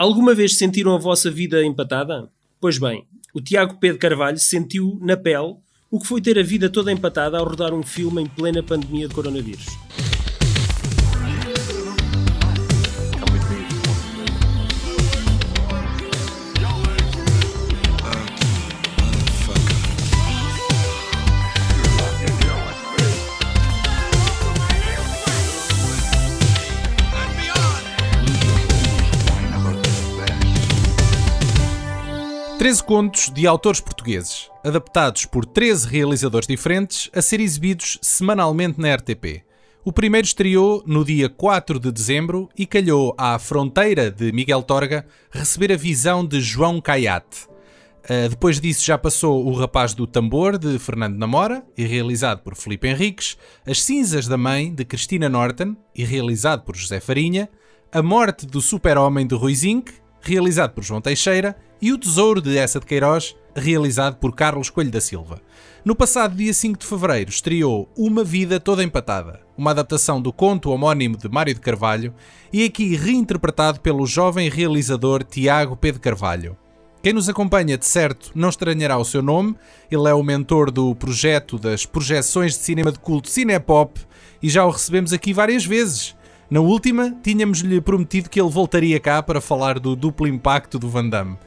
Alguma vez sentiram a vossa vida empatada? Pois bem, o Tiago Pedro Carvalho sentiu na pele o que foi ter a vida toda empatada ao rodar um filme em plena pandemia de coronavírus. Treze contos de autores portugueses, adaptados por 13 realizadores diferentes, a ser exibidos semanalmente na RTP. O primeiro estreou no dia 4 de dezembro e calhou à Fronteira de Miguel Torga receber a visão de João Caiate. Uh, depois disso já passou O Rapaz do Tambor, de Fernando Namora, e realizado por Felipe Henriques, As Cinzas da Mãe, de Cristina Norton, e realizado por José Farinha, A Morte do Super-Homem, de Rui Zinc, realizado por João Teixeira, e O Tesouro de Essa de Queiroz, realizado por Carlos Coelho da Silva. No passado dia 5 de fevereiro estreou Uma Vida Toda Empatada, uma adaptação do conto homónimo de Mário de Carvalho e aqui reinterpretado pelo jovem realizador Tiago Pedro Carvalho. Quem nos acompanha, de certo, não estranhará o seu nome. Ele é o mentor do projeto das projeções de cinema de culto Cinepop e já o recebemos aqui várias vezes. Na última, tínhamos-lhe prometido que ele voltaria cá para falar do duplo impacto do Van Damme.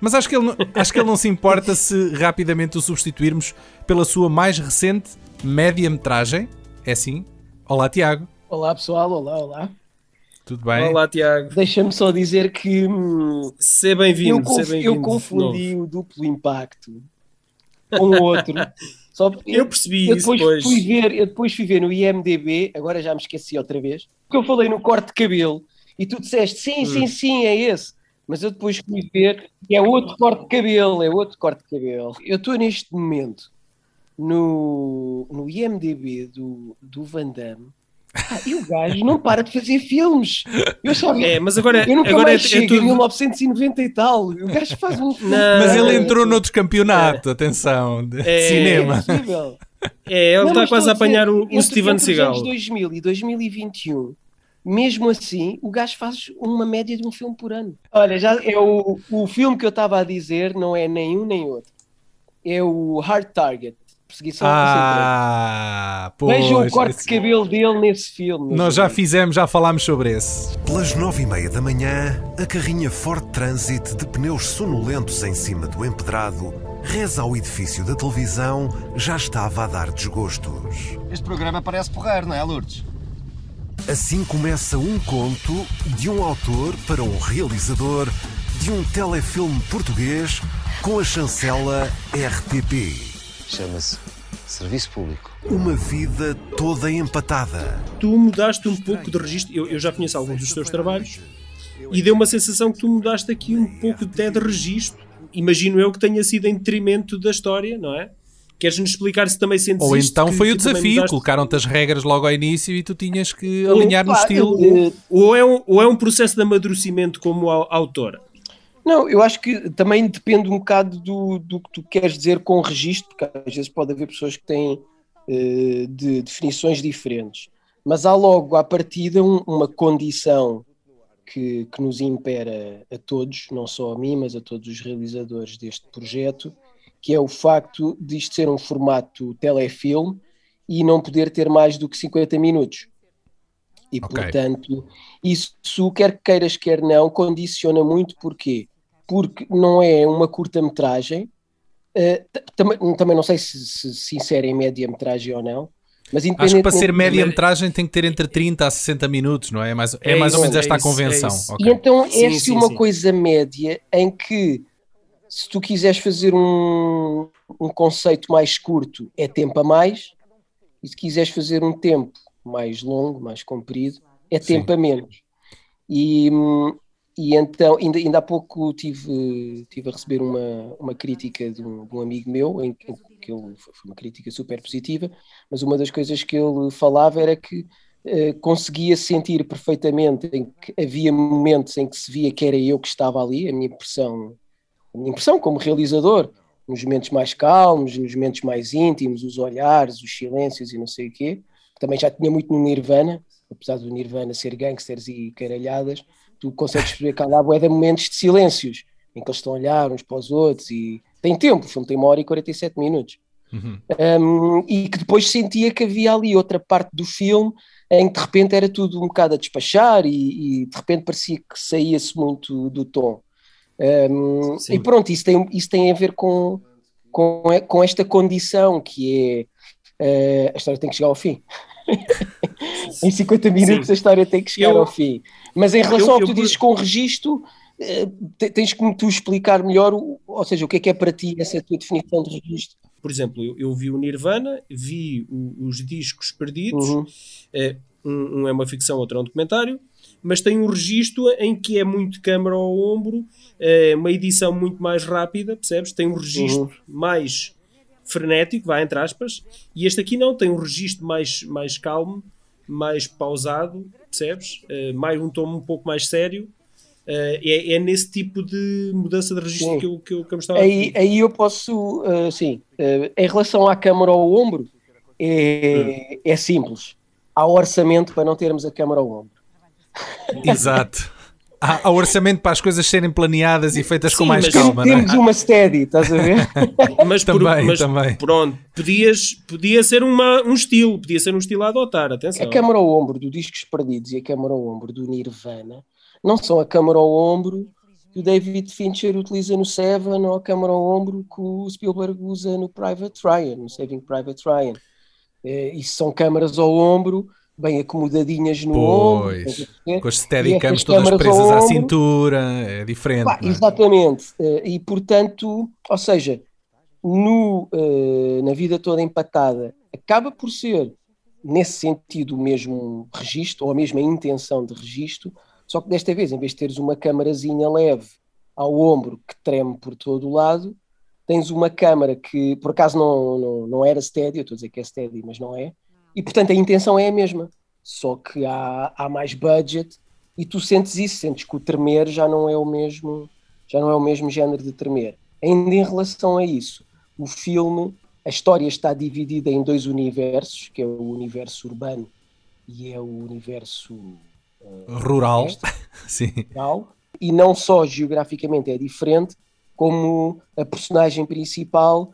Mas acho que, ele, acho que ele não se importa se rapidamente o substituirmos pela sua mais recente média-metragem. É assim? Olá, Tiago. Olá, pessoal. Olá, olá. Tudo bem? Olá, Tiago. Deixa-me só dizer que. Hum, Seja bem-vindo. Eu, conf bem eu confundi o duplo impacto com o outro. Só eu percebi eu isso depois Fui ver, eu depois fui ver no IMDB, agora já me esqueci outra vez, porque eu falei no corte de cabelo e tu disseste sim, hum. sim, sim, é esse. Mas eu depois fui ver que é outro corte de cabelo, é outro corte de cabelo. Eu estou neste momento no, no IMDB do, do Van Damme ah, e o gajo não para de fazer filmes. Eu sabia. É, mas agora, eu nunca agora mais é, chego é tudo... em 1990 e tal. O gajo faz um filme. Não, mas ele é, entrou noutro campeonato, é. atenção, de é, cinema. É, ele está quase a apanhar o, o Steven Seagal. Entre 2000 e 2021, mesmo assim, o gajo faz uma média de um filme por ano. Olha, já é o, o filme que eu estava a dizer, não é nenhum nem outro. É o Hard Target. Perseguição ah, pois, Vejam o corte esse... de cabelo dele nesse filme. Nós já fizemos, já falámos sobre esse. Pelas nove e meia da manhã, a carrinha Ford Transit de pneus sonolentos em cima do empedrado reza ao edifício da televisão já estava a dar desgostos. Este programa parece porrer, não é, Lourdes? Assim começa um conto de um autor para um realizador de um telefilme português com a chancela RTP. Chama-se Serviço Público. Uma vida toda empatada. Tu mudaste um pouco de registro. Eu, eu já conheço alguns dos teus trabalhos e deu uma sensação que tu mudaste aqui um pouco até de registro. Imagino eu que tenha sido em detrimento da história, não é? Queres-nos explicar se também sentes Ou então que, foi que o desafio, mudaste... colocaram-te as regras logo ao início e tu tinhas que alinhar Opa, no estilo. eu- Ou é, um, ou é um processo de amadurecimento como au- autora? Não, eu acho que também depende um bocado do, do que tu queres dizer com registro, porque às vezes pode haver pessoas que têm eh, de definições diferentes. Mas há logo à partida um- uma condição que, que nos impera a todos, não só a mim, mas a todos os realizadores deste projeto, que é o facto de isto ser um formato telefilme e não poder ter mais do que 50 minutos. E, Ok. portanto, isso, quer queiras, quer não, condiciona muito. Porquê? Porque não é uma curta-metragem. t- também, também não sei se se, se insere em média-metragem ou não. Mas Acho que para ser média-metragem tem que ter entre 30 a 60 minutos, não é? É mais, é É mais ou isso, menos é esta a isso, é convenção. isso. Ok. E então é Sim, assim sim, uma sim. coisa média em que se tu quiseres fazer um, um conceito mais curto, é tempo a mais, e se quiseres fazer um tempo mais longo, mais comprido, é Sim. tempo a menos. E, hum, e então, ainda, ainda há pouco tive, tive a receber uma, uma crítica de um, de um amigo meu, em que que ele, foi uma crítica super positiva, mas uma das coisas que ele falava era que eh, conseguia sentir perfeitamente em que havia momentos em que se via que era eu que estava ali, a minha impressão, a minha impressão como realizador, nos momentos mais calmos, nos momentos mais íntimos, os olhares, os silêncios e não sei o quê. Também já tinha muito no Nirvana, apesar do Nirvana ser gangsters e caralhadas, tu consegues há lá bué de momentos de silêncios, em que eles estão a olhar uns para os outros e tem tempo, o filme tem uma hora e 47 minutos. Uhum. Um, e que depois sentia que havia ali outra parte do filme em que de repente era tudo um bocado a despachar e, e de repente parecia que saía-se muito do tom. Um, e pronto, isso tem, isso tem a ver com, com, com esta condição que é uh, a história tem que chegar ao fim. em 50 minutos Sim. a história tem que chegar eu, ao fim. Mas em relação eu, ao que tu dizes com o registro, uh, tens que me tu explicar melhor, ou seja, o que é que é para ti essa tua definição de registro? Por exemplo, eu, vi o Nirvana, vi o, os discos perdidos, uhum. uh, um, um, é uma ficção, outro é um documentário, mas tem um registro em que é muito câmara ao ombro, é uma edição muito mais rápida, percebes? Tem um registro uhum. mais frenético, vai entre aspas, e este aqui não, tem um registro mais, mais calmo, mais pausado, percebes? Uh, mais um tom um pouco mais sério. Uh, é, é, nesse tipo de mudança de registro que eu, que, eu, que eu me estava aí, a Aí eu posso, uh, sim, em relação à câmara ao ombro, é, hum. é simples. Há orçamento para não termos a câmara ao ombro. Exato. Há, há, orçamento para as coisas serem planeadas e feitas Sim, com mais calma. É? Temos é? uma steady, estás a ver? mas também, por, mas, também. Pronto, podias, podia ser uma, um estilo, podia ser um estilo a adotar, atenção. A câmara ao ombro do Discos Perdidos e a câmara ao ombro do Nirvana não são a câmara ao ombro que o David Fincher utiliza no Seven ou a câmara ao ombro que o Spielberg usa no Private Ryan, no Saving Private Ryan. É, isso são câmaras ao ombro bem acomodadinhas no pois, ombro. Com as steadicams todas presas à cintura, é diferente. Pá, é? Exatamente. Eh, e portanto, ou seja, no, uh, na vida toda empatada, acaba por ser, nesse sentido, o mesmo registro, ou a mesma intenção de registro, só que desta vez, em vez de teres uma câmarazinha leve ao ombro que treme por todo o lado, tens uma câmara que, por acaso, não, não, não era steady, eu estou a dizer que é steady, mas não é, e portanto a intenção é a mesma, só que há, há mais budget e tu sentes isso, sentes que o tremer já não é o mesmo, já não é o mesmo género de tremer. Ainda em relação a isso, o filme, a história está dividida em dois universos, que é o universo urbano e é o universo uh, rural. Sim. Rural, e não só geograficamente é diferente, como a personagem principal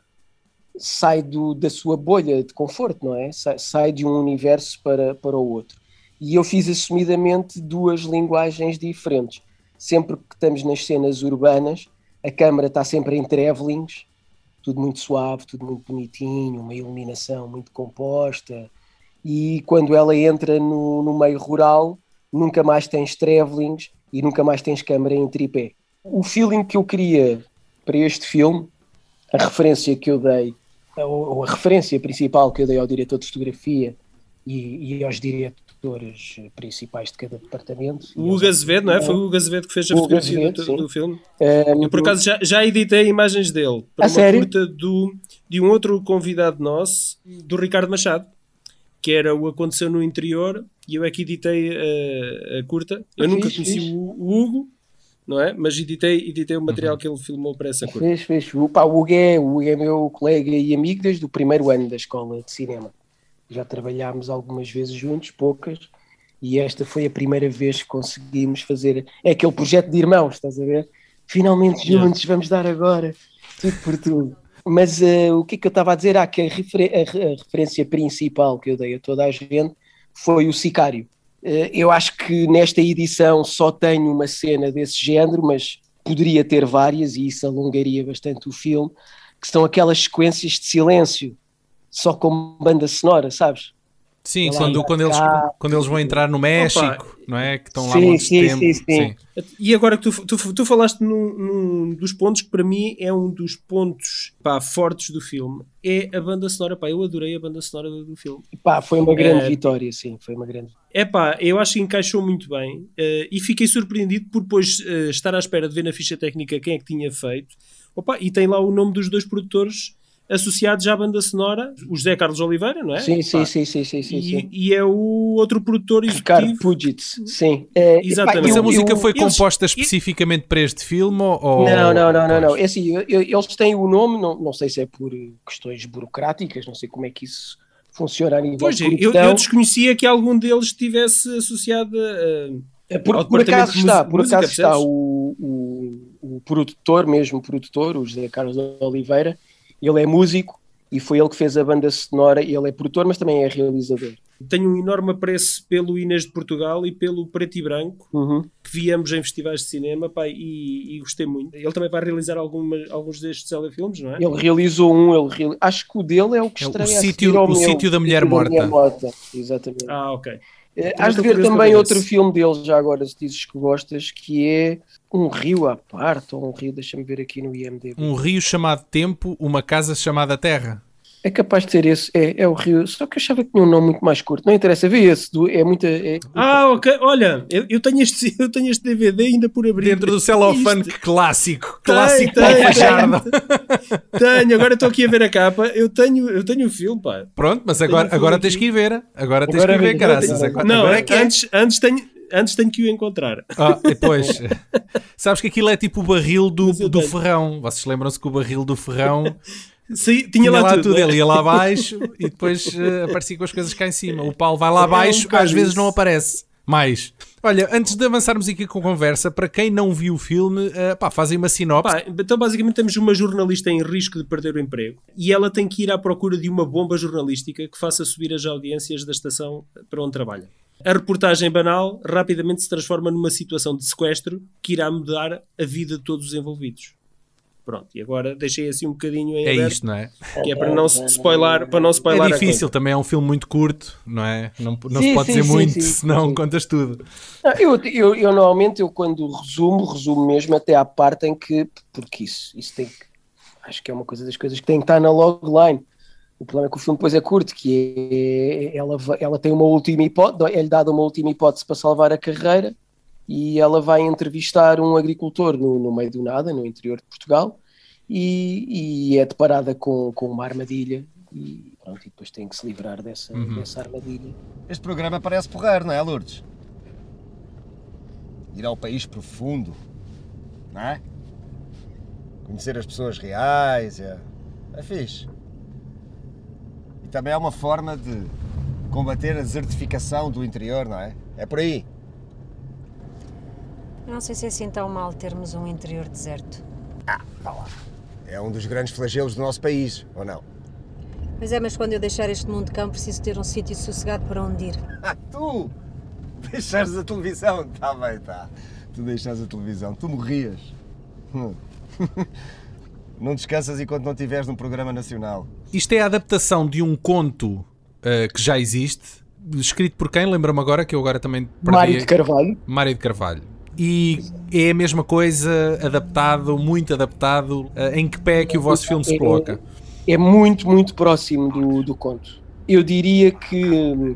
sai do, da sua bolha de conforto, não é? Sai, sai, de um universo para, para o outro. E eu fiz assumidamente duas linguagens diferentes. Sempre que estamos nas cenas urbanas, a câmara está sempre em travelings, tudo muito suave, tudo muito bonitinho, uma iluminação muito composta. E quando ela entra no, no meio rural, nunca mais tens travelings e nunca mais tens câmara em tripé. O feeling que eu queria para este filme, a referência que eu dei ou a referência principal que eu dei ao diretor de fotografia e, e aos diretores principais de cada departamento. O Hugo Azevedo, não é? Foi o Hugo Azevedo que fez a fotografia do, do, filme. Um, eu, por acaso, já, já editei imagens dele para uma sério? curta do, de um outro convidado nosso, do Ricardo Machado, que era o Aconteceu no Interior, e eu é que editei a, a curta. Eu nunca conheci o, o Hugo, não é? Mas editei, editei o material uhum. que ele filmou para essa coisa. Fez, fez. O, pá, o, Hugo é, o Hugo é meu colega e amigo desde o primeiro ano da escola de cinema. Já trabalhámos algumas vezes juntos, poucas, e esta foi a primeira vez que conseguimos fazer. É aquele projeto de irmãos, estás a ver? Finalmente juntos, yeah. vamos dar agora tudo por tudo. Mas uh, o que é que eu estava a dizer? Ah, que a, refer a, a referência principal que eu dei a toda a gente foi o Sicário eu acho que nesta edição só tenho uma cena desse género, mas poderia ter várias e isso alongaria bastante o filme, que são aquelas sequências de silêncio, só com banda sonora, sabes? Sim, quando, quando, eles, quando eles vão entrar no México, Opa. não é? Que estão lá sim, muito sim, tempo. Sim, sim. sim. E agora que tu, tu, tu falaste num, num, dos pontos que para mim é um dos pontos pá, fortes do filme, é a banda sonora. Pá, eu adorei a banda sonora do, do filme. Pá, foi uma grande é, vitória, sim, foi uma grande. É pá, eu acho que encaixou muito bem uh, e fiquei surpreendido por depois uh, estar à espera de ver na ficha técnica quem é que tinha feito. Opa, e tem lá o nome dos dois produtores associados à banda sonora, o José Carlos Oliveira, não é? Sim, sim, sim, sim, sim, sim, e, e, é o outro produtor executivo. Ricardo Pugitz, sim. É, Exatamente. Mas a música eu, foi eu, composta especificamente para este filme ou... Não, não, não, não, não. É assim, eles têm o nome, não, não sei se é por questões burocráticas, não sei como é que isso funciona a nível pois, de eu, eu desconhecia que algum deles estivesse associado a É por, por acaso está, por acaso está o, o, o produtor mesmo, o produtor, o José Carlos Oliveira, ele é músico e foi ele que fez a banda sonora, ele é produtor, mas também é realizador. Tenho um enorme apreço pelo Inês de Portugal e pelo Preto e Branco, Uhum. que viemos em festivais de cinema pá, e, e gostei muito. Ele também vai realizar alguma, alguns destes telefilmes, não é? Ele realizou um, ele reali- acho que o dele é o que É o estreia a sítio- o meu, sítio da mulher Sítio morta. Exatamente. Ah, ok. Eh, Has de ver também outro filme dele, já agora, se dizes que gostas, que é Um Rio à Parte, ou Um Rio, deixa-me ver aqui no IMDb. Um rio chamado Tempo, uma casa chamada Terra. É capaz de ser esse, é, é o Rio, só que eu achava que tinha um nome muito mais curto. Não interessa, vê esse, do- é muita. É, Ah, ok. Olha, eu, eu tenho este, eu tenho este DVD ainda por abrir. Dentro do celofane Isto- clássico. Tem, Clássico tem. Fajardo. Tenho, agora estou aqui a ver a capa. Eu tenho, eu tenho o filme, pá. Pronto, mas agora, Tenho agora tens que ir ver. Agora tens Agora que ir ver, vem- caraças. agora- Agora, Não, agora é que é. antes, antes, tenho, antes tenho que o encontrar. Ah, depois, sabes que aquilo é tipo o barril do, do ferrão. Vocês lembram-se que o barril do ferrão Sim, tinha, tinha lá, lá tudo. tudo, ele ia lá abaixo e depois eh, aparecia com as coisas cá em cima. O Paulo vai lá É um abaixo, às vezes isso. não aparece. Mais. Olha, antes de avançarmos aqui com a conversa, para quem não viu o filme, eh, pá, fazem uma sinopse. Pá, então basicamente temos uma jornalista em risco de perder o emprego e ela tem que ir à procura de uma bomba jornalística que faça subir as audiências da estação para onde trabalha. A reportagem banal rapidamente se transforma numa situação de sequestro que irá mudar a vida de todos os envolvidos. Pronto, e agora deixei assim um bocadinho em é aberto, isto, não é? que é para não se spoiler, para não spoiler É difícil, também é um filme muito curto, não é? Não, não Sim, se pode sim, dizer sim, muito, sim, senão sim. contas tudo. Não, eu, eu, eu normalmente, eu quando resumo, resumo mesmo até à parte em que, porque isso, isso tem que, acho que é uma coisa das coisas que tem que estar na logline. O problema é que o filme depois é curto, que é, ela, ela tem uma última hipótese, é-lhe dada uma última hipótese para salvar a carreira e ela vai entrevistar um agricultor no, no meio do nada, no interior de Portugal, e, e é deparada com, com uma armadilha e, pronto, e depois tem que se livrar dessa, dessa armadilha. Este programa parece porreiro, não é, Lourdes? Ir ao país profundo, não é? Conhecer as pessoas reais, é, é fixe. Também é uma forma de combater a desertificação do interior, não é? É por aí. Eu não sei se é assim tão mal termos um interior deserto. É um dos grandes flagelos do nosso país, ou não? Mas é, mas quando eu deixar este mundo de cão, preciso ter um sítio sossegado para onde ir. Ah, tu! Deixares a televisão? Tá bem, tá. Tu deixares a televisão. Tu morrias. Hum. Não descansas enquanto não estiveres num programa nacional. Isto é a adaptação de um conto eh, que já existe, escrito por quem? Lembra-me agora, que eu agora também Mário de Carvalho. Mário de Carvalho. E é a mesma coisa, adaptado, muito adaptado. Eh, em que pé é que o vosso filme se coloca? é muito, muito próximo do, do conto. Eu diria que,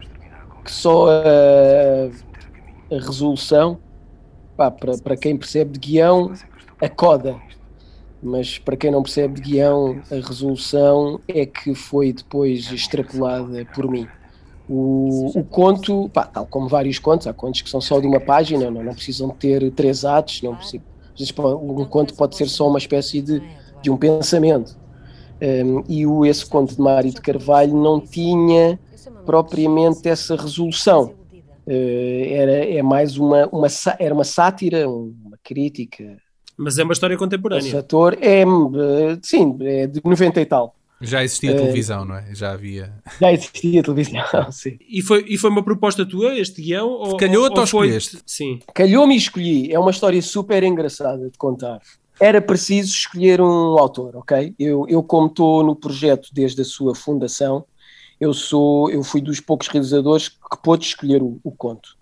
que só a, a resolução, pá, para, para quem percebe de guião, a coda. Mas para quem não percebe de guião, a resolução é que foi depois extrapolada por mim. O, o conto, pá, tal como vários contos, há contos que são só de uma página, não, não precisam ter três atos, não precisam, pode- um conto pode ser só uma espécie de, de um pensamento. Um, e o, esse conto de Mário de Carvalho não tinha propriamente essa resolução. Eh, era, é mais uma, uma, era uma sátira, uma crítica. Mas é uma história Esse contemporânea. ator é, eh, sim, é de 90 e tal. Já existia televisão, não é? Já havia. Já existia televisão, sim. E foi, e foi uma proposta tua, este guião? Ou, Calhou-te ou ou foi- escolheste? Sim. Calhou-me e escolhi. É uma história super engraçada de contar. Era preciso escolher um autor, ok? Eu, eu como estou no projeto desde a sua fundação, eu sou, eu fui dos poucos realizadores que pôde escolher o, o conto.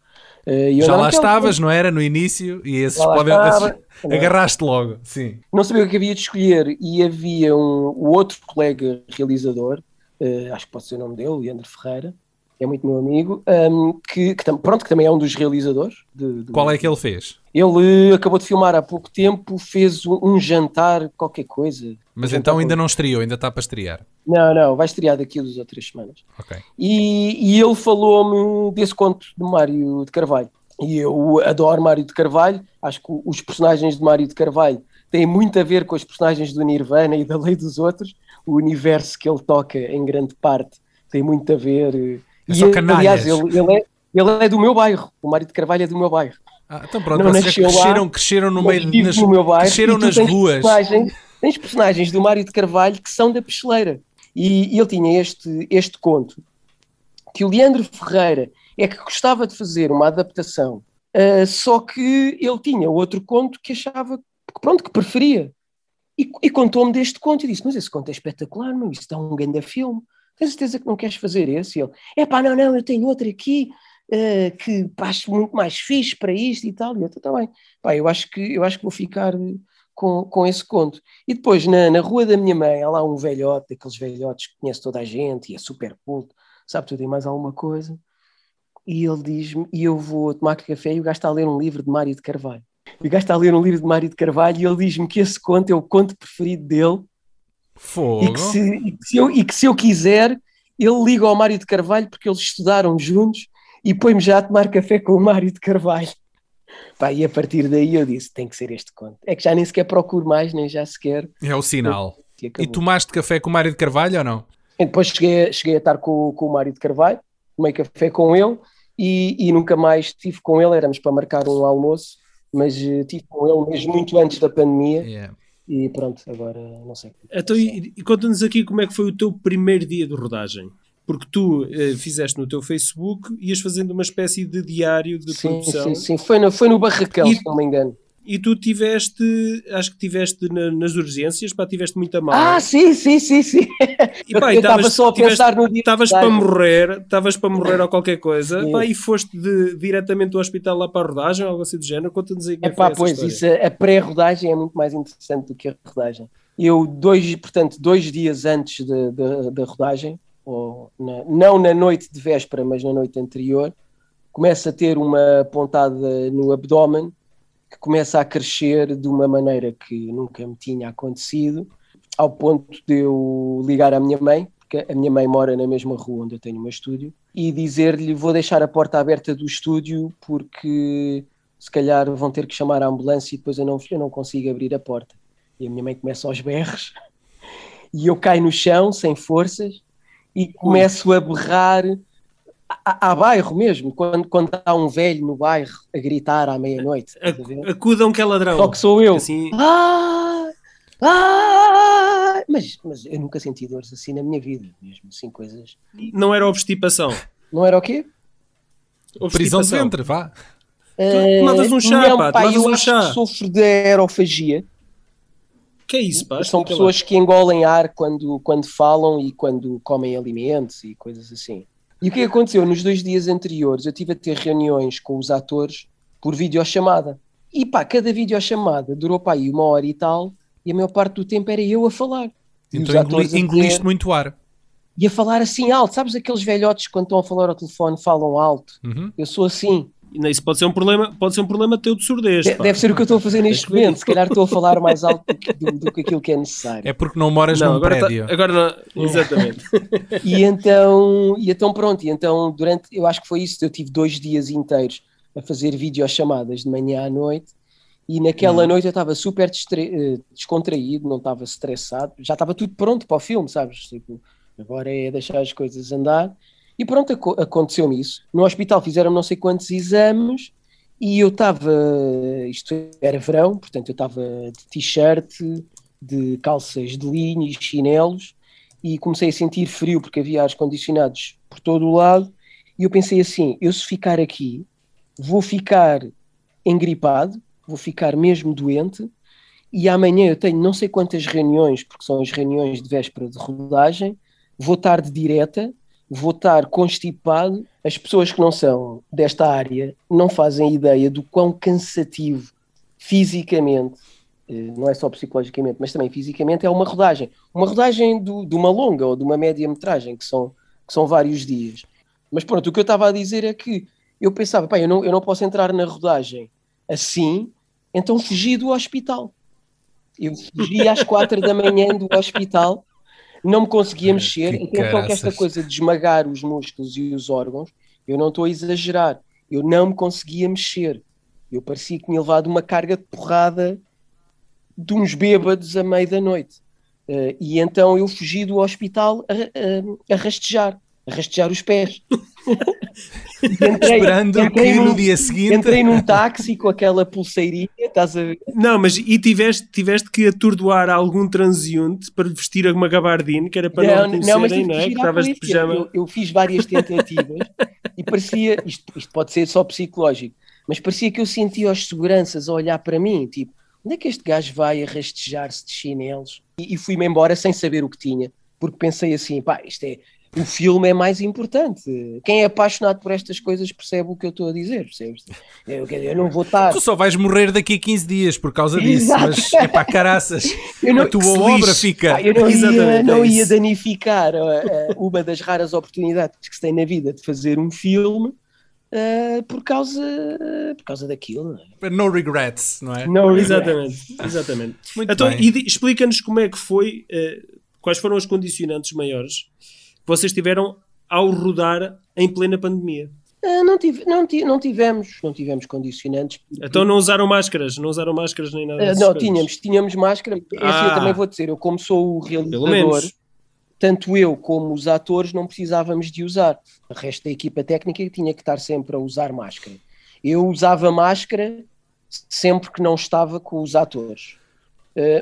Eh, Já lá estavas, não era? No início? E esses lá podem. estava. esses- Agarraste logo, sim. não sabia o que havia de escolher e havia um o outro colega realizador, eh, acho que pode ser o nome dele, Leandro Ferreira, é muito meu amigo, ahm, que, que pronto, que também é um dos realizadores. de- do- Qual é que ele fez? Ele acabou de filmar há pouco tempo, fez um, um jantar, qualquer coisa. Mas Um então ainda com- não estreou, ainda está para estrear. Não, não, vai estrear daqui a duas ou três semanas. Ok. E, e ele falou-me desse conto de Mário de Carvalho. E eu adoro Mário de Carvalho, acho que os personagens de Mário de Carvalho têm muito a ver com os personagens do Nirvana e da Lei dos Outros. O universo que ele toca, em grande parte, tem muito a ver. Eh, É só e, canalhas. aliás, ele, ele é, ele é do meu bairro. O Mário de Carvalho é do meu bairro. Ah, então pronto, Não vocês nasceu lá, cresceram, cresceram no meio nas, no meu bairro, cresceram nas tens ruas. Personagens, tens personagens do Mário de Carvalho que são da peixeleira. E, e ele tinha este, este conto que o Leandro Ferreira é que gostava de fazer uma adaptação, ah, só que ele tinha outro conto que achava que pronto, que preferia. E, e contou-me deste conto e disse: Mas esse conto é espetacular, meu, isso dá um grande filme. Tens certeza que não queres fazer esse? E ele: É pá, não, não, eu tenho outro aqui eh, que acho muito mais fixe para isto e tal. E eu: Está bem, pá, eu acho que, eu acho que vou ficar com, com esse conto. E depois, na, na rua da minha mãe, há lá um velhote, daqueles velhotes que conhece toda a gente e é super culto, sabe tudo e mais alguma coisa. E ele diz-me: E eu vou tomar café e o gajo está a ler um livro de Mário de Carvalho. E o gajo está a ler um livro de Mário de Carvalho e ele diz-me que esse conto é o conto preferido dele Fogo. e que, se, e que se eu, e que se eu quiser, ele liga ao Mário de Carvalho porque eles estudaram juntos e põe-me já a tomar café com o Mário de Carvalho. Pá, e a partir daí eu disse: tem que ser este conto. É que já nem sequer procuro mais, nem já sequer. É o sinal. E, E tomaste café com o Mário de Carvalho ou não? E depois cheguei, a- cheguei a estar com, com o Mário de Carvalho, tomei café com ele e, e nunca mais estive com ele. Éramos para marcar um almoço, mas eh, estive com ele mesmo muito antes da pandemia. Yeah. E pronto, agora não sei. Então, e, e conta-nos aqui como é que foi o teu primeiro dia de rodagem. Porque tu eh, fizeste no teu Facebook, ias fazendo uma espécie de diário de Sim, produção. sim, sim. Foi no, foi no Barracão, E- se não me engano. E tu tiveste, acho que tiveste na- nas urgências, pá, tiveste muita mal. Ah, sim, sim, sim, sim. e, pá, eu estava só a tiveste- pensar no dia. Estavas para morrer, estavas para morrer ou qualquer coisa, Sim. pá, e foste de- diretamente do hospital lá para a rodagem, algo assim do género. Conta-nos aí como É é pá, pois, história. isso, a a pré-rodagem é muito mais interessante do que a rodagem. Eu, dois, portanto, dois dias antes da rodagem, ou na- não na noite de véspera, mas na noite anterior, começo a ter uma pontada no abdômen que começa a crescer de uma maneira que nunca me tinha acontecido, ao ponto de eu ligar à minha mãe, porque a minha mãe mora na mesma rua onde eu tenho o meu estúdio, e dizer-lhe: vou deixar a porta aberta do estúdio porque se calhar vão ter que chamar a ambulância e depois eu não, eu não consigo abrir a porta. E a minha mãe começa aos berros e eu caio no chão sem forças e começo a berrar a bairro mesmo, quando, quando há um velho no bairro a gritar à meia-noite. Acudam que é ladrão. Só que sou eu. Assim, Ah, ah, mas, mas eu nunca senti dores assim na minha vida, mesmo assim, coisas. não era obstipação. Não era o quê? Prisão de ventre, vá. tomavas um chá, não, pá, eu um acho chá. que sofro de aerofagia. Que é isso, pá? São pessoas que engolem ar quando, quando falam e quando comem alimentos e coisas assim. E o que aconteceu? Nos dois dias anteriores eu tive a ter reuniões com os atores por videochamada. E pá, cada videochamada durou pá, aí uma hora e tal, e a maior parte do tempo era eu a falar. Então engoli- engoliste muito ar. E a falar assim alto. Sabes aqueles velhotes que quando estão a falar ao telefone falam alto? Uhum. Eu sou assim. Isso pode ser um problema, pode ser um problema teu de surdez. De-. Deve ser o que eu estou a fazer neste momento. Se calhar estou a falar mais alto do que, do- que aquilo que é necessário. É porque não moras Não, num agora, tá- prédio. agora não, exatamente. E então, e então pronto, e então durante, eu acho que foi isso, eu tive dois dias inteiros a fazer videochamadas de manhã à noite e naquela Uhum. noite eu estava super eh, descontraído, não estava estressado, já estava tudo pronto para o filme, sabes? Tipo, agora é deixar as coisas andar. E pronto, aco- aconteceu-me isso. No hospital fizeram não sei quantos exames e eu estava, isto era verão, portanto eu estava de t-shirt, de calças de linho e chinelos e comecei a sentir frio porque havia ar condicionados por todo o lado e eu pensei assim, eu se ficar aqui vou ficar engripado, vou ficar mesmo doente e amanhã eu tenho não sei quantas reuniões, porque são as reuniões de véspera de rodagem, vou estar de direta, vou estar constipado. As pessoas que não são desta área não fazem ideia do quão cansativo fisicamente, eh, não é só psicologicamente, mas também fisicamente, é uma rodagem. Uma rodagem do- de uma longa ou de uma média-metragem, que são, que são vários dias. Mas pronto, o que eu estava a dizer é que eu pensava, pá, eu não, eu não posso entrar na rodagem assim, então fugi do hospital. Eu fugi às quatro da manhã do hospital, não me conseguia mexer. que Atenção que esta coisa de esmagar os músculos e os órgãos, eu não estou a exagerar, eu não me conseguia mexer. Eu parecia que tinha levado uma carga de porrada de uns bêbados a meio da noite. Eh, e então eu fugi do hospital a, a- a rastejar. A rastejar os pés. entrei, Esperando entrei que num- no dia seguinte. Entrei num táxi com aquela pulseirinha, estás a ver? Não, mas e tiveste, tiveste que atordoar algum transeunte para vestir uma gabardine, que era para não, mas não, tive que é? Que estavas de pijama. Eu, eu fiz várias tentativas e parecia, isto, isto pode ser só psicológico, mas parecia que eu sentia os seguranças a olhar para mim, tipo, onde é que este gajo vai a rastejar-se de chinelos? E, e fui-me embora sem saber o que tinha, porque pensei assim, pá, isto é, o filme é mais importante. Quem é apaixonado por estas coisas percebe o que eu estou a dizer, percebes? Eu, eu não vou estar... Tu só vais morrer daqui a 15 dias por causa disso, Exato. mas é pá, caraças. Eu não- a tua obra fica. Pá, eu não ia, Exatamente, não é ia danificar uh, uh, uma das raras oportunidades que se tem na vida de fazer um filme uh, por, causa, por causa daquilo. não é? No regrets, não é? Não, Exatamente, exatamente. Muito Então, bem. e explica-nos como é que foi, eh, quais foram os condicionantes maiores vocês tiveram ao rodar em plena pandemia. Uh, não, tive- não ti- não tivemos, não tivemos condicionantes. Então não usaram máscaras, não usaram máscaras nem nada. Uh, não, coisas. tínhamos, tínhamos máscara. Ah. eu também vou dizer, eu como sou o realizador, tanto eu como os atores não precisávamos de usar. O resto da equipa técnica tinha que estar sempre a usar máscara. Eu usava máscara sempre que não estava com os atores.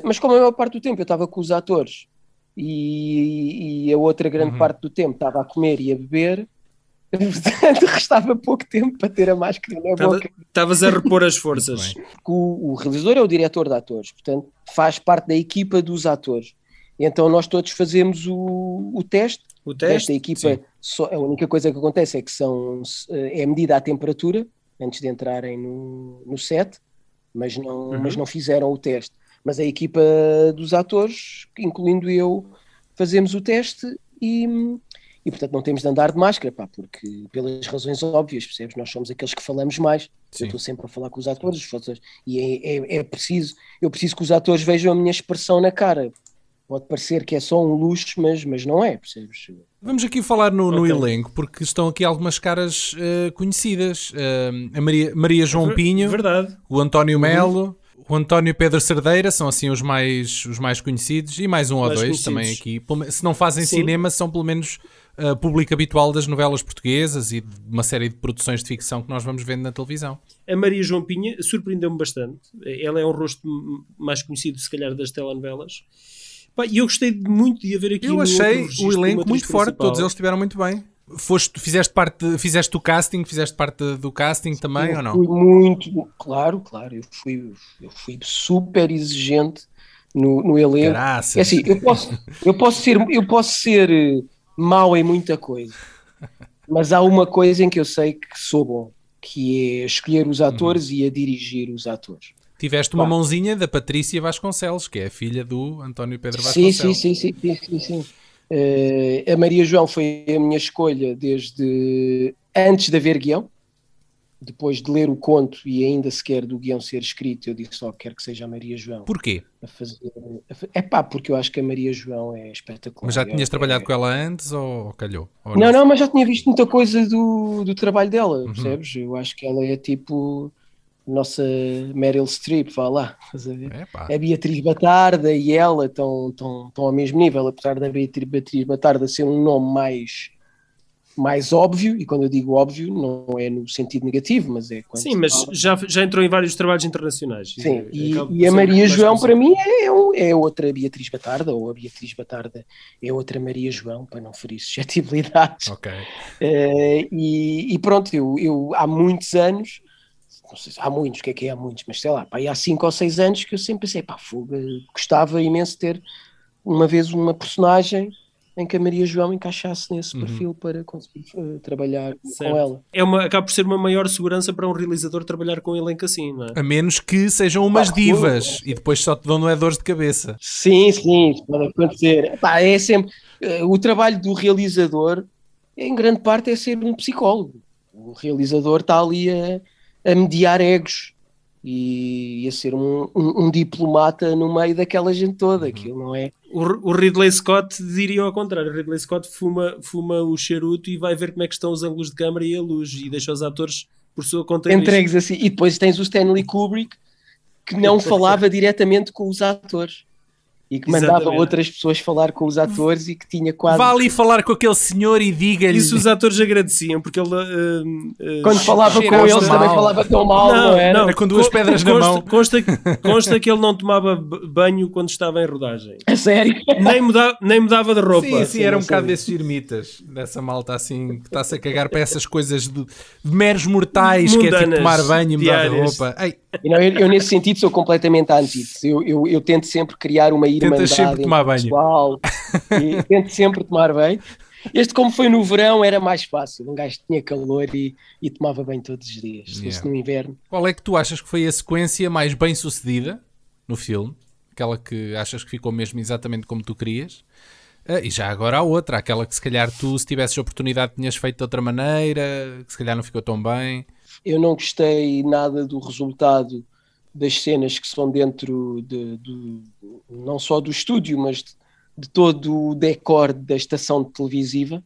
Mas como a maior parte do tempo eu estava com os atores e, e a outra grande Uhum. parte do tempo estava a comer e a beber, portanto restava pouco tempo para ter a máscara na Tava- boca. Estavas a repor as forças. O, o realizador é o diretor de atores, portanto faz parte da equipa dos atores. Então nós todos fazemos o, o teste. O teste da equipa, só, a única coisa que acontece é que são, eh, é medida a temperatura antes de entrarem no, no set, mas não, Uhum. mas não fizeram o teste. Mas a equipa dos atores, incluindo eu, fazemos o teste e, e portanto não temos de andar de máscara, pá, porque pelas razões óbvias, percebes? Nós somos aqueles que falamos mais. Sim. Eu estou sempre a falar com os atores, os atores e é, é, é preciso, eu preciso que os atores vejam a minha expressão na cara. Pode parecer que é só um luxo, mas, mas não é, percebes? Vamos aqui falar no, no Ok. elenco, porque estão aqui algumas caras eh, conhecidas. Eh, a Maria, Maria João Pinho, Verdade. o António Melo, o António Pedro Cerdeira, são assim os mais, os mais conhecidos, e mais um ou Mais dois conhecidos. também aqui. Se não fazem Sim. cinema, são pelo menos eh, público habitual das novelas portuguesas e de uma série de produções de ficção que nós vamos vendo na televisão. A Maria João Pinha surpreendeu-me bastante. Ela é um rosto mais conhecido, se calhar, das telenovelas. E eu gostei muito de a ver aqui Eu achei o elenco muito forte, principal. todos eles estiveram muito bem. Foste, fizeste parte, fizeste o casting, fizeste parte do casting também eu ou não? Fui muito, claro, claro, eu fui, eu fui super exigente no, no elenco. Caraças. É assim, eu posso, eu posso ser, eu posso ser eh, mau em muita coisa, mas há uma coisa em que eu sei que sou bom, que é escolher os atores e a dirigir os atores. Tiveste uma Pá. mãozinha da Patrícia Vasconcelos, que é a filha do António Pedro Vasconcelos. sim, sim, sim, sim, sim, sim. Eh, a Maria João foi a minha escolha desde antes de haver guião. Depois de ler o conto e ainda sequer do guião ser escrito, eu disse só quero que seja a Maria João Porquê? a fazer. É pá, porque eu acho que a Maria João é espetacular. Mas já É- tinhas é- trabalhado com ela antes ou calhou? Ou Não, não, mas já tinha visto muita coisa do, do trabalho dela, Uhum. percebes? Eu acho que ela é tipo nossa Meryl Streep, vá lá, a a Beatriz Batarda e ela estão, estão, estão ao mesmo nível, apesar da Beatriz, Beatriz Batarda ser um nome mais, mais óbvio, e quando eu digo óbvio, não é no sentido negativo, mas é quando Sim, mas fala- já, já entrou em vários trabalhos internacionais. Sim, e, Acaba por e a Maria João, para mim, é, um- é outra Beatriz Batarda, ou a Beatriz Batarda é outra Maria João, para não ferir suscetibilidades. Ok. Eh, e, e pronto, eu, eu há muitos anos, não sei se há muitos, o que é que é há muitos, mas sei lá, pá, há cinco ou seis anos que eu sempre pensei, pá, eh, gostava imenso de ter uma vez uma personagem em que a Maria João encaixasse nesse Uhum. perfil para conseguir eh, trabalhar Certo. com ela. É uma, acaba por ser uma maior segurança para um realizador trabalhar com um elenco assim, não é? A menos que sejam umas Pá, divas e depois só te dão não é dores de cabeça. Sim, sim, isso pode acontecer. Pá, é sempre, eh, o trabalho do realizador, em grande parte, é ser um psicólogo. O realizador está ali a, a mediar egos e a ser um, um- um diplomata no meio daquela gente toda. Aquilo não é. O, o Ridley Scott diria ao contrário. O Ridley Scott fuma, fuma o charuto e vai ver como é que estão os ângulos de câmara e a luz e deixa os atores por sua conta. Entregues assim. E depois tens o Stanley Kubrick que não falava diretamente com os atores. E que mandava Exatamente. outras pessoas falar com os atores e que tinha quase. Vá ali falar com aquele senhor e diga-lhe. Isso os atores agradeciam, porque ele. uh, uh, Quando falava com mal. também falava tão mal, não, era? Era com duas pedras na consta, mão. Consta, consta que ele não tomava banho quando estava em rodagem. A sério. Nem mudava, nem mudava de roupa. Sim, sim, era um não bocado desses ermitas, dessa malta assim, que está-se a cagar para essas coisas de, de meros mortais, que é tipo Mundanas, tomar banho e mudar de roupa. Ei, não, eu, eu, nesse sentido, sou completamente antítese. Eu, eu, eu tento sempre criar uma irmandade sempre tomar banho. pessoal e tento sempre tomar banho. Este, como foi no verão, era mais fácil. Um gajo tinha calor e, e tomava banho todos os dias. Se fosse Yeah. no inverno. qual é que tu achas que foi a sequência mais bem sucedida no filme? Aquela que achas que ficou mesmo exatamente como tu querias? Ah, e já agora há outra, aquela que se calhar tu, se tivesses oportunidade, tinhas feito de outra maneira, que se calhar não ficou tão bem. Eu não gostei nada do resultado das cenas que são dentro de, do- não só do estúdio, mas de, de todo o decor da estação televisiva,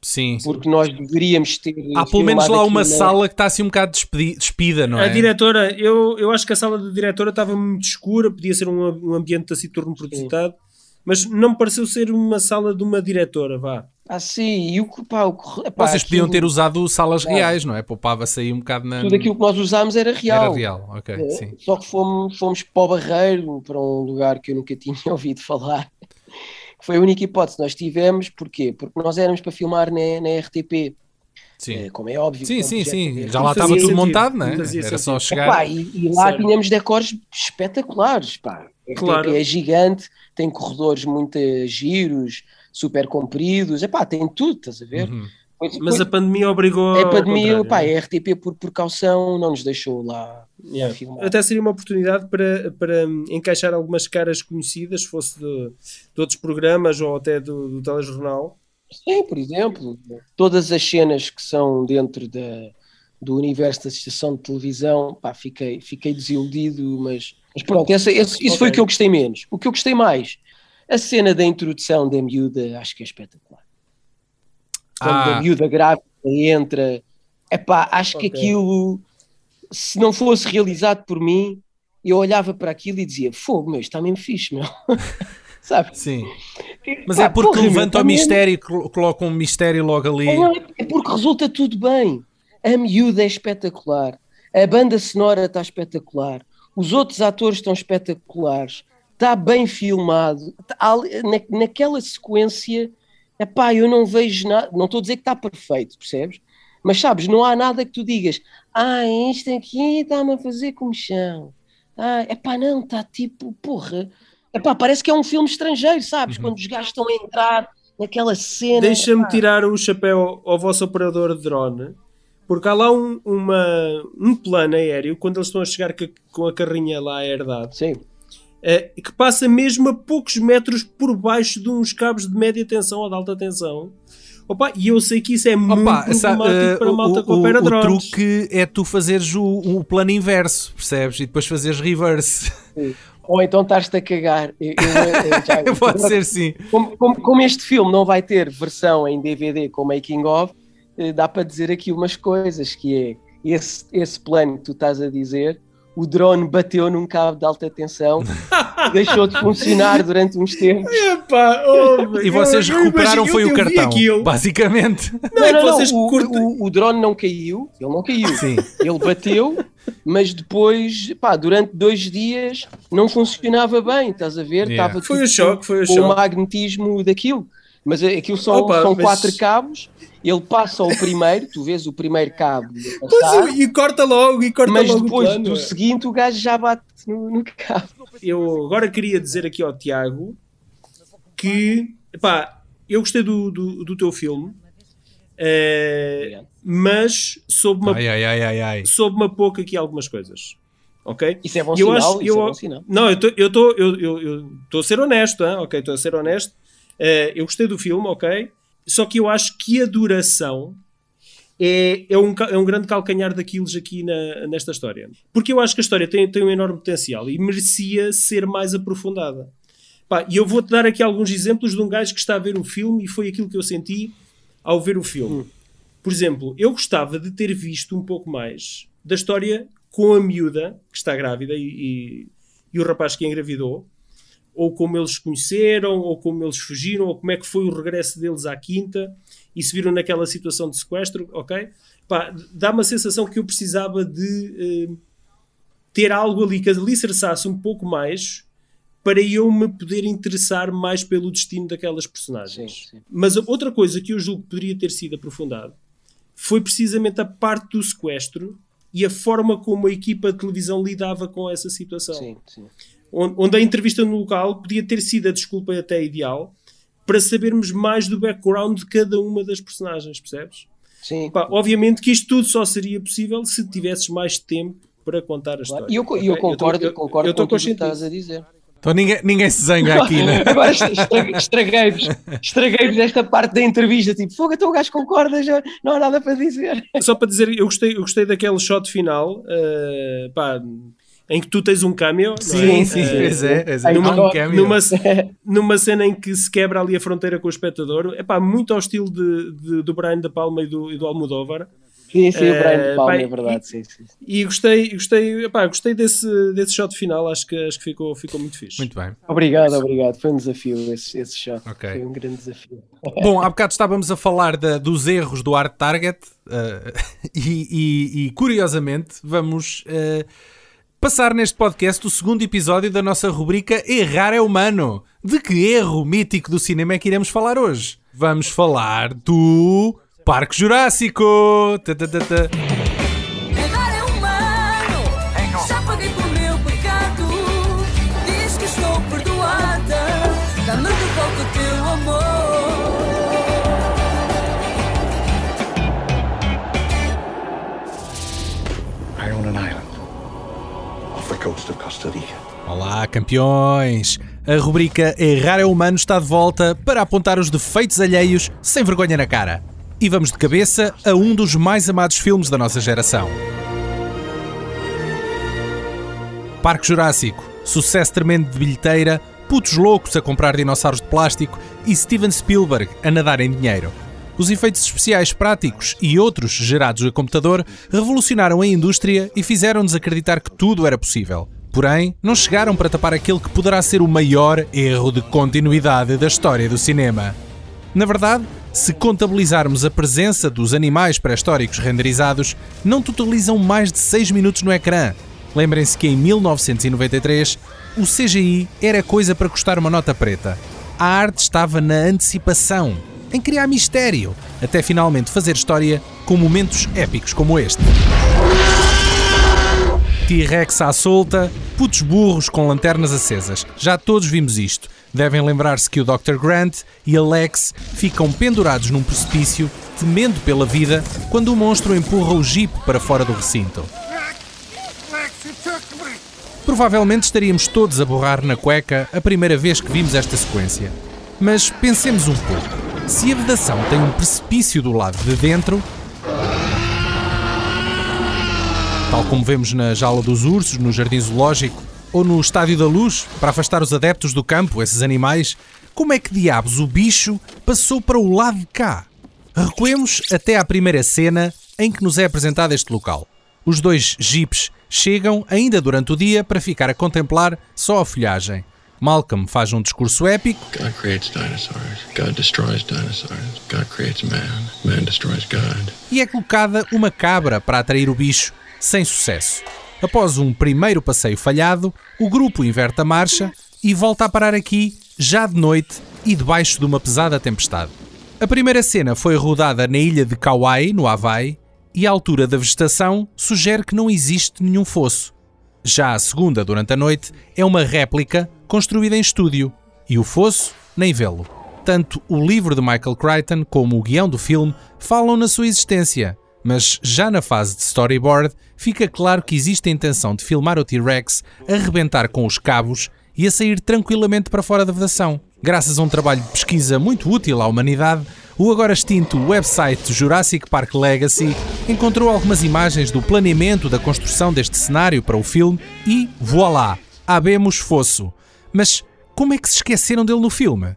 Sim. porque nós deveríamos ter. Há pelo menos lá uma na- sala que está assim um bocado despida, não é? A diretora, eu, eu acho que a sala da diretora estava muito escura, podia ser um, um ambiente taciturno propositado, mas não me pareceu ser uma sala de uma diretora, vá. Ah, sim, e o que pá, o que- Vocês podiam aquilo- ter usado salas Claro. reais, não é? Poupava-se aí um bocado na. Tudo aquilo que nós usámos era real. Era real, ok, É, sim. Só que fomos, fomos para o Barreiro, para um lugar que eu nunca tinha ouvido falar. Foi a única hipótese que nós tivemos, porquê? Porque nós éramos para filmar na, na RTP, Sim, eh, como é óbvio. sim, sim. sim. Já lá estava tudo sentido, montado, não é? Era só sentido. chegar. Epá, e, e lá Certo. tínhamos decores espetaculares, pá. A RTP Claro. é gigante, tem corredores muito giros, super compridos, epá, tem tudo, estás a ver? Uhum. Foi- Mas foi- a pandemia obrigou. a ao pandemia, pá, a RTP por precaução não nos deixou lá, lá Yeah. filmar. Até seria uma oportunidade para, para hum, encaixar algumas caras conhecidas, se fosse de, de outros programas ou até do, do telejornal. Sim, por exemplo, todas as cenas que são dentro da, do universo da estação de televisão, pá, fiquei, fiquei desiludido, mas, mas pronto, essa, isso foi o que eu gostei menos. O que eu gostei mais, a cena da introdução da miúda, acho que é espetacular. Quando Ah. a miúda grávida entra, epá, acho que Ok. aquilo, se não fosse realizado por mim, eu olhava para aquilo e dizia, fogo, meu, isto está mesmo fixe, meu. Sabe? Sim. Mas Pá, é porque porra, levanta está o mesmo- mistério, colo- coloca um mistério logo ali. Não, é porque resulta tudo bem. A miúda é espetacular. A banda sonora está espetacular. Os outros atores estão espetaculares. Está bem filmado. Na, naquela sequência, epá, eu não vejo nada. Não estou a dizer que está perfeito, percebes? Mas sabes, não há nada que tu digas. Ah, isto aqui está-me a fazer comichão. Ah, epá, não, está tipo, porra. Epá, parece que é um filme estrangeiro, sabes? Quando os gajos estão a entrar naquela cena. Deixa-me tirar o chapéu ao vosso operador de drone, porque há lá um, uma, um plano aéreo, quando eles estão a chegar com a carrinha lá à herdade, Sim. Eh, que passa mesmo a poucos metros por baixo de uns cabos de média tensão ou de alta tensão. Opa, e eu sei que isso é muito Opa, essa- problemático eh, para a malta o, que opera o, o drones. truque é tu fazeres o, o plano inverso, percebes? E depois fazeres reverse. Ou então estás-te a cagar. Eu- eu- eu já- Pode ser sim. Como, como- como este filme não vai ter versão em DVD com making of, eh, dá para dizer aqui umas coisas, que é esse, esse plano que tu estás a dizer, o drone bateu num cabo de alta tensão, deixou de funcionar durante uns tempos. Epá, oh, E vocês eu- eu recuperaram imagino- foi eu- o eu cartão, aquilo. basicamente. Não, é que vocês o, curtem- o- o drone não caiu, ele não caiu. Sim. Ele bateu, mas depois, pá, durante dois dias não funcionava bem, estás a ver? Yeah. Estava Foi o tipo choque, foi o com o choque. magnetismo daquilo. Mas aquilo são, Opa, são mas- quatro cabos, ele passa o primeiro, tu vês o primeiro cabo passar, e corta logo, e corta mas logo o depois plano. do seguinte o gajo já bate no, no cabo. eu agora queria dizer aqui ao Tiago que pá, eu gostei do, do, do teu filme, Obrigado. mas soube-me Ai, ai, ai, ai, ai. soube pouco aqui algumas coisas. Ok? Isso é bom eu sinal, acho- isso eu- é bom sinal. Não, eu estou eu eu, eu, eu tô a ser honesto, hein? ok? Estou a ser honesto. Eh, eu gostei do filme, ok? Só que eu acho que a duração é, é, um, é um grande calcanhar daqueles aqui na, nesta história. Porque eu acho que a história tem, tem um enorme potencial e merecia ser mais aprofundada. Pá, e eu vou-te dar aqui alguns exemplos de um gajo que está a ver o filme e foi aquilo que eu senti ao ver o filme. Por exemplo, eu gostava de ter visto um pouco mais da história com a miúda que está grávida e, e, e o rapaz que engravidou, ou como eles se conheceram, ou como eles fugiram, ou como é que foi o regresso deles à quinta e se viram naquela situação de sequestro, ok? Pá, dá uma sensação que eu precisava de uh, ter algo ali que alicerçasse um pouco mais para eu me poder interessar mais pelo destino daquelas personagens. Sim, sim. Mas outra coisa que eu julgo que poderia ter sido aprofundado foi precisamente a parte do sequestro e a forma como a equipa de televisão lidava com essa situação. Sim, sim. Onde a entrevista no local podia ter sido a desculpa até ideal para sabermos mais do background de cada uma das personagens, percebes? Sim. Pá, obviamente que isto tudo só seria possível se tivesses mais tempo para contar a história. E eu, okay? eu concordo, eu tô, concordo eu, eu com o que estás a dizer. Então ninguém, ninguém se zanga aqui, né? Agora estraguei-vos estraguei esta parte da entrevista, tipo, fogo, então o gajo concorda, já não há nada para dizer. Só para dizer, eu gostei, eu gostei daquele shot final, uh, pá, em que tu tens um cameo, sim, é? sim, uh, pois é, é numa, um numa, numa, cena em que se quebra ali a fronteira com o espectador, é pá, muito ao estilo de, de, do Brian da Palma e do, e do Almodóvar. Sim, sim, o Brian de Palma, é verdade, sim, sim. E gostei, gostei, epá, gostei desse, desse shot final, acho que, acho que ficou, ficou muito fixe. Muito bem. Obrigado, obrigado, foi um desafio esse, esse shot, okay. foi um grande desafio. Bom, há bocado estávamos a falar da, dos erros do Art Target uh, e, e, e, curiosamente vamos... Uh, passar neste podcast o segundo episódio da nossa rubrica Errar é Humano. De que erro mítico do cinema é que iremos falar hoje? Vamos falar do Parque Jurássico! Tã, tã, Olá, campeões! A rubrica Errar é Humano está de volta para apontar os defeitos alheios sem vergonha na cara. E vamos de cabeça a um dos mais amados filmes da nossa geração. Parque Jurássico, sucesso tremendo de bilheteira, putos loucos a comprar dinossauros de plástico e Steven Spielberg a nadar em dinheiro. Os efeitos especiais práticos e outros gerados a computador revolucionaram a indústria e fizeram-nos acreditar que tudo era possível. Porém, não chegaram para tapar aquele que poderá ser o maior erro de continuidade da história do cinema. Na verdade, se contabilizarmos a presença dos animais pré-históricos renderizados, não totalizam mais de 6 minutos no ecrã. Lembrem-se que em 1993 o CGI era coisa para custar uma nota preta. A arte estava na antecipação, em criar mistério, até finalmente fazer história com momentos épicos como este. T-Rex à solta, putos burros com lanternas acesas. Já todos vimos isto. Devem lembrar-se que o Dr. Grant e Alex ficam pendurados num precipício, temendo pela vida, quando o monstro empurra o jeep para fora do recinto. Provavelmente estaríamos todos a borrar na cueca a primeira vez que vimos esta sequência. Mas pensemos um pouco. Se a vedação tem um precipício do lado de dentro, tal como vemos na Jaula dos Ursos, no Jardim Zoológico, ou no Estádio da Luz, para afastar os adeptos do campo, esses animais, como é que diabos o bicho passou para o lado de cá? Recuemos até à primeira cena em que nos é apresentado este local. Os dois jeeps chegam ainda durante o dia para ficar a contemplar só a folhagem. Malcolm faz um discurso épico. God creates dinosaurs. God destroys dinosaurs. God creates man. Man destroys God. E é colocada uma cabra para atrair o bicho, sem sucesso. Após um primeiro passeio falhado, o grupo inverte a marcha e volta a parar aqui, já de noite e debaixo de uma pesada tempestade. A primeira cena foi rodada na ilha de Kauai, no Havaí, e a altura da vegetação sugere que não existe nenhum fosso. Já a segunda, durante a noite, é uma réplica construída em estúdio, e o fosso nem vê-lo. Tanto o livro de Michael Crichton como o guião do filme falam na sua existência, mas já na fase de storyboard fica claro que existe a intenção de filmar o T-Rex a rebentar com os cabos e a sair tranquilamente para fora da vedação. Graças a um trabalho de pesquisa muito útil à humanidade, o agora extinto website Jurassic Park Legacy encontrou algumas imagens do planeamento da construção deste cenário para o filme e, voilá, habemos fosso. Mas como é que se esqueceram dele no filme?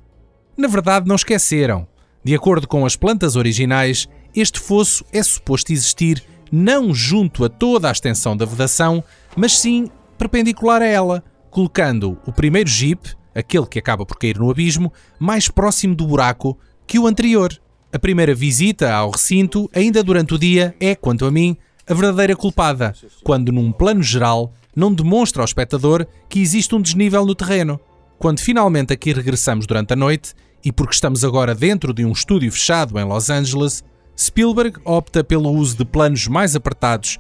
Na verdade, não esqueceram. De acordo com as plantas originais, este fosso é suposto existir não junto a toda a extensão da vedação, mas sim perpendicular a ela, colocando o primeiro jeep, aquele que acaba por cair no abismo, mais próximo do buraco que o anterior. A primeira visita ao recinto, ainda durante o dia, é, quanto a mim, a verdadeira culpada, quando, num plano geral, não demonstra ao espectador que existe um desnível no terreno. Quando finalmente aqui regressamos durante a noite, e porque estamos agora dentro de um estúdio fechado em Los Angeles, Spielberg opta pelo uso de planos mais apertados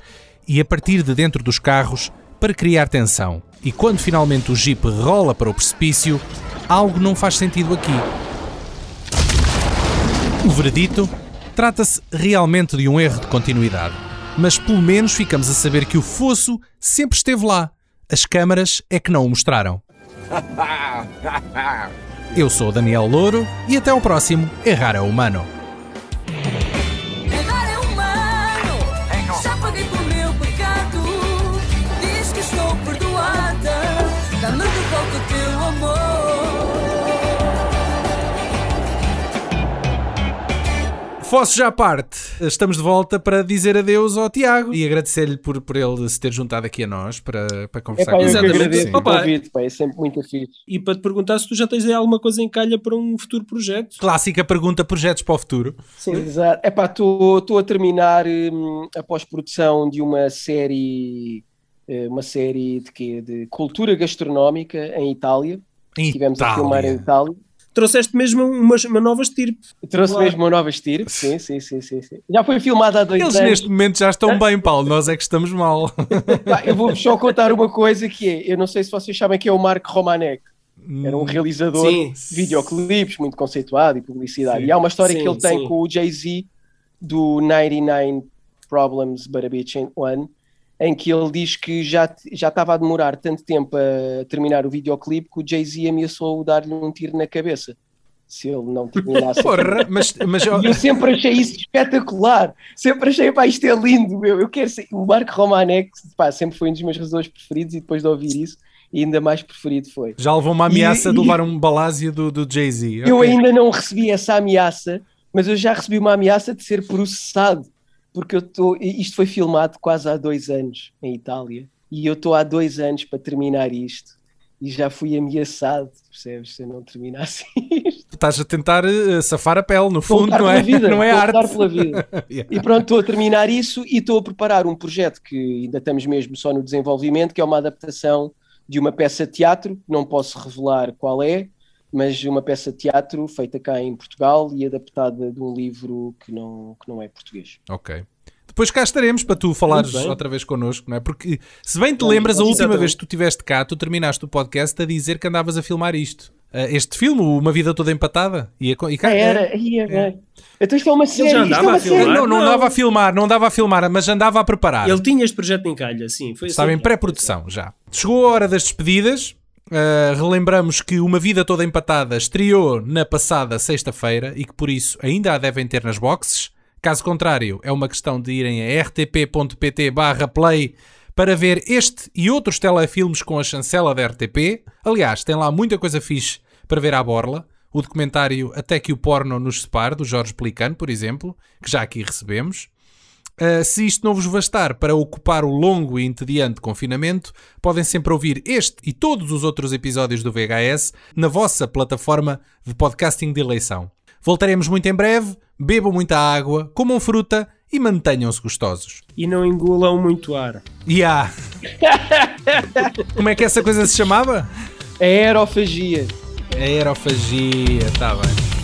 e a partir de dentro dos carros para criar tensão. E quando finalmente o Jeep rola para o precipício, algo não faz sentido aqui. O veredito trata-se realmente de um erro de continuidade, mas pelo menos ficamos a saber que o fosso sempre esteve lá. As câmaras é que não o mostraram. Eu sou Daniel Louro e até ao próximo Errar é Humano. Fosse já à parte, estamos de volta para dizer adeus ao Tiago e agradecer-lhe por, por ele se ter juntado aqui a nós para, para É conversar pá, eu com Exatamente. o Opa. convite, pá, é sempre muito fixe. E para te perguntar se tu já tens aí alguma coisa em calha para um futuro projeto. Clássica pergunta: projetos para o futuro. Exato. É pá, estou a terminar hum, a pós-produção de uma série, eh, uma série de quê? De cultura gastronómica em Itália. Estivemos a filmar em Itália. Trouxeste mesmo uma, uma nova estirpe. Trouxe Claro. mesmo uma nova estirpe. Sim, sim, sim, sim, sim. Já foi filmada há dois Eles anos. neste momento já estão bem, Paulo. Nós é que estamos mal. Eu vou só contar uma coisa que é, eu não sei se vocês sabem que é o Marco Romanek. Era um realizador Sim. de videoclipes, muito conceituado e publicidade. Sim. E há uma história Sim, que ele tem com o Jay-Z do 99 Problems But a Bitch Ain't One, em que ele diz que já, já estava a demorar tanto tempo a terminar o videoclipe que o Jay-Z ameaçou dar-lhe um tiro na cabeça. Se ele não terminasse. Porra, mas, mas E eu sempre achei isso espetacular. Sempre achei, pá, isto é lindo. Meu. Eu quero ser. O Marco Romanek, pá, sempre foi um dos meus realizadores preferidos e depois de ouvir isso, ainda mais preferido foi. já levou uma ameaça E- de e- levar um balásio do, do Jay-Z. Eu Ok. ainda não recebi essa ameaça, mas eu já recebi uma ameaça de ser processado, porque eu estou. Isto foi filmado quase há dois anos em Itália e eu estou há dois anos para terminar isto e já fui ameaçado, percebes? Se eu não terminasse isto. Estás a tentar eh, safar a pele, no fundo, não é? vida, não é arte. pela vida. Yeah. E pronto, estou a terminar isso e estou a preparar um projeto que ainda estamos mesmo só no desenvolvimento, que é uma adaptação de uma peça de teatro, não posso revelar qual é, mas uma peça de teatro feita cá em Portugal e adaptada de um livro que não, que não é português. Ok. Depois cá estaremos para tu falares outra vez connosco, não é? Porque se bem te Vamos, lembras, a última exatamente. vez que tu estiveste cá, tu terminaste o podcast a dizer que andavas a filmar isto. Eh, Este filme, Uma Vida Toda Empatada. E, a- e cá, Ah, era, aí é bem. Então isto é uma série, já isto é andava uma a filmar? Não, não Não. andava a filmar, não andava a filmar, mas andava a preparar. Ele tinha este projeto em calha, sim. Foi Estava assim. em pré-produção já. Chegou a hora das despedidas. Uh, relembramos que Uma Vida Toda Empatada estreou na passada sexta-feira e que por isso ainda a devem ter nas boxes. Caso contrário, é uma questão de irem a rtp.pt barra play para ver este e outros telefilmes com a chancela da RTP. Aliás, tem lá muita coisa fixe para ver à borla. O documentário Até que o Porno nos separe, do Jorge Pelicano, por exemplo, que já aqui recebemos. Uh, se isto não vos bastar para ocupar o longo e entediante confinamento, podem sempre ouvir este e todos os outros episódios do VHS na vossa plataforma de podcasting de eleição. Voltaremos muito em breve, bebam muita água, comam fruta e mantenham-se gostosos. E não engulam muito ar. E há! Como é que essa coisa se chamava? A aerofagia. Aerofagia, tá bem.